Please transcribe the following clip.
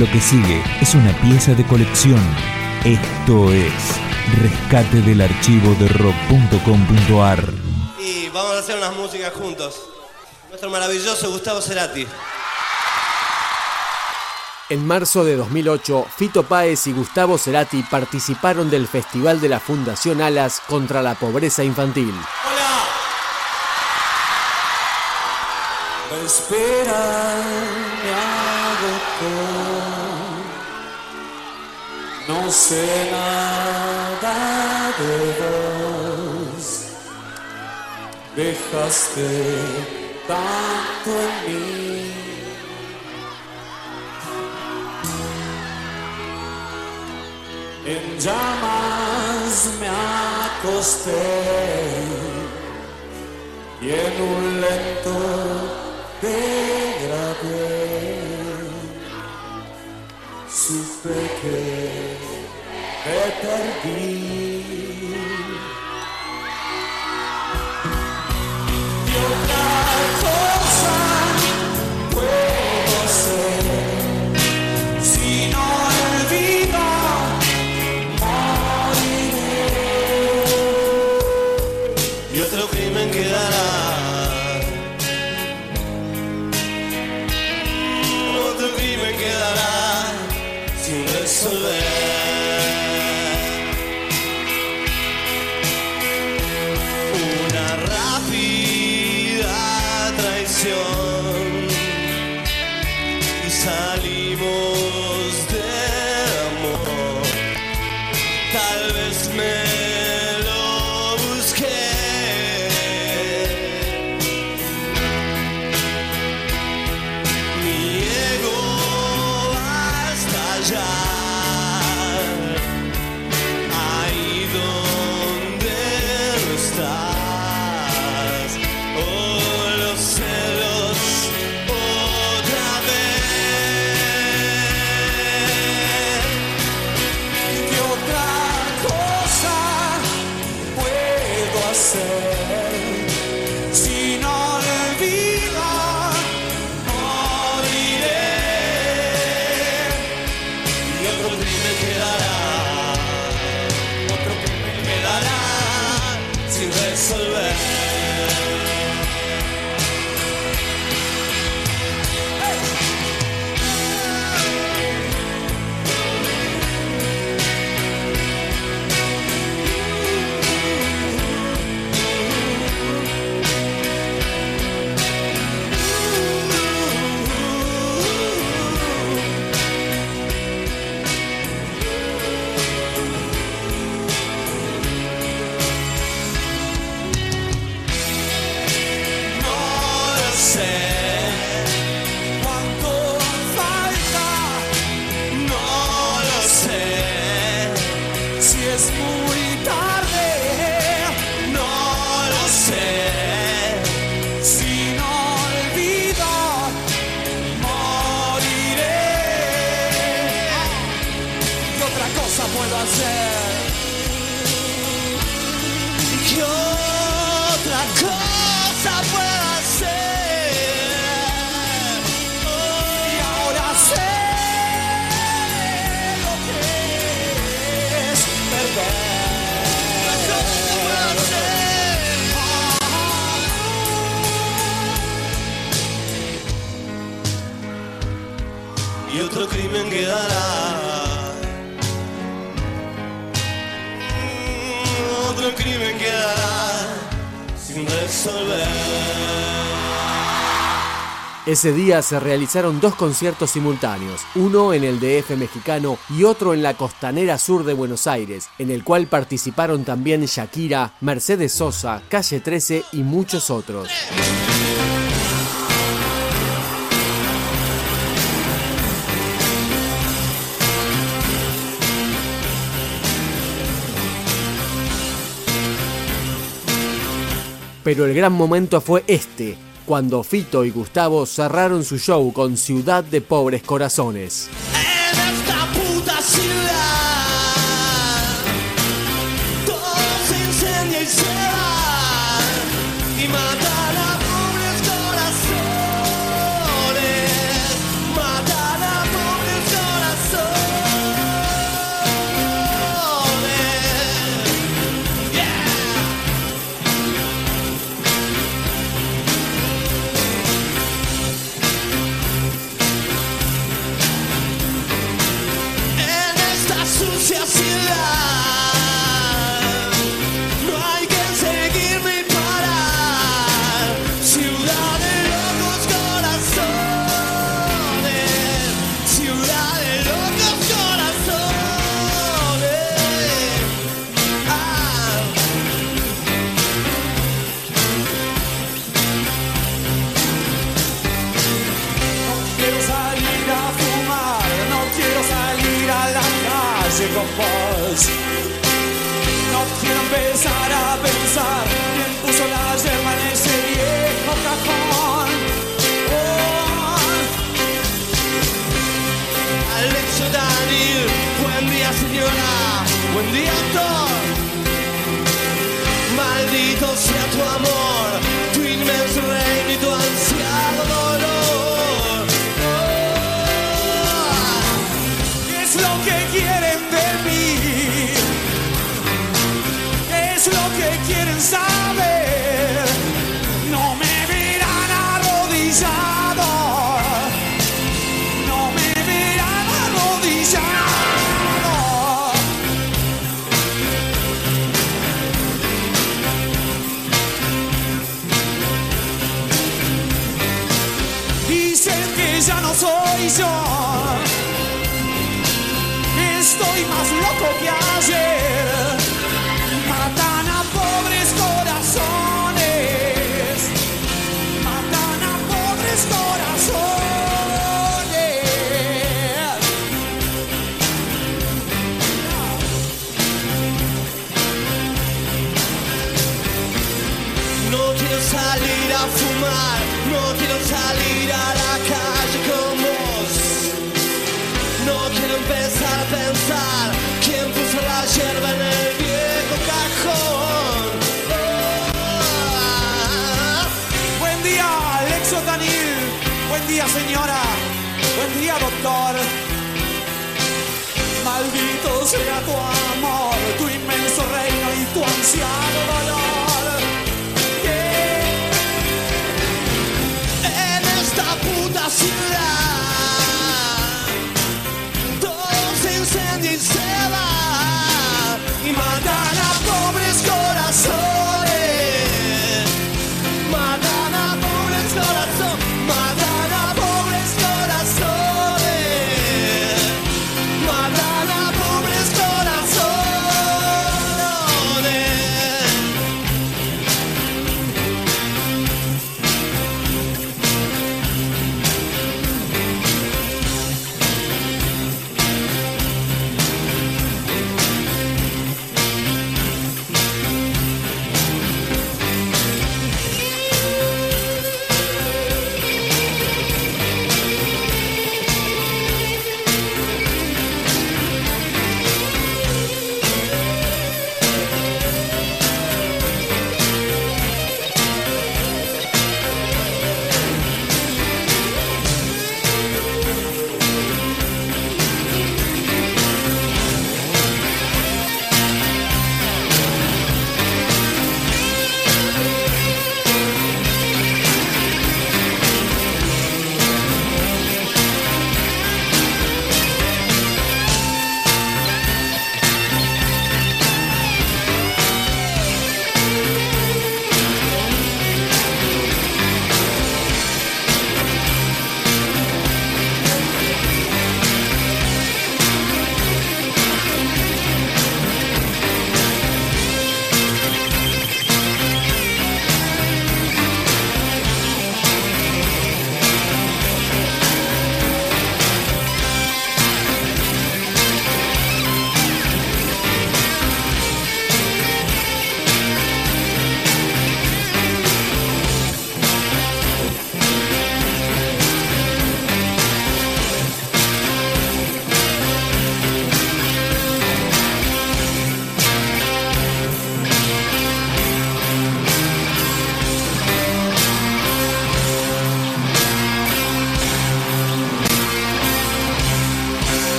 Lo que sigue es una pieza de colección. Esto es Rescate del archivo de rock.com.ar. Y vamos a hacer unas músicas juntos. Nuestro maravilloso Gustavo Cerati. En marzo de 2008, Fito Páez y Gustavo Cerati participaron del Festival de la Fundación Alas contra la Pobreza Infantil. ¡Hola! Espera, me agotó. Sé nada de vos. Dejaste tanto en mí. En llamas me acosté y en un lento degradé supe que me perdí. Sin this Crimen sin resolver. Ese día se realizaron dos conciertos simultáneos, uno en el DF mexicano y otro en la costanera sur de Buenos Aires, en el cual participaron también Shakira, Mercedes Sosa, Calle 13 y muchos otros. Pero el gran momento fue este, cuando Fito y Gustavo cerraron su show con Ciudad de Pobres Corazones. Sucia ciudad. Maldito Dicen que ya no soy yo. Estoy más loco que ayer. Matan a pobres corazones. Matan a pobres corazones. No quiero salir a fumar, no quiero salir a la calle con vos. No quiero empezar a pensar quién puso la yerba en el viejo cajón. Oh. Buen día, Alexo Danil. Buen día, señora. Buen día, doctor. Maldito sea tu amor, tu inmenso reino y tu ansiado dolor. Incendia y se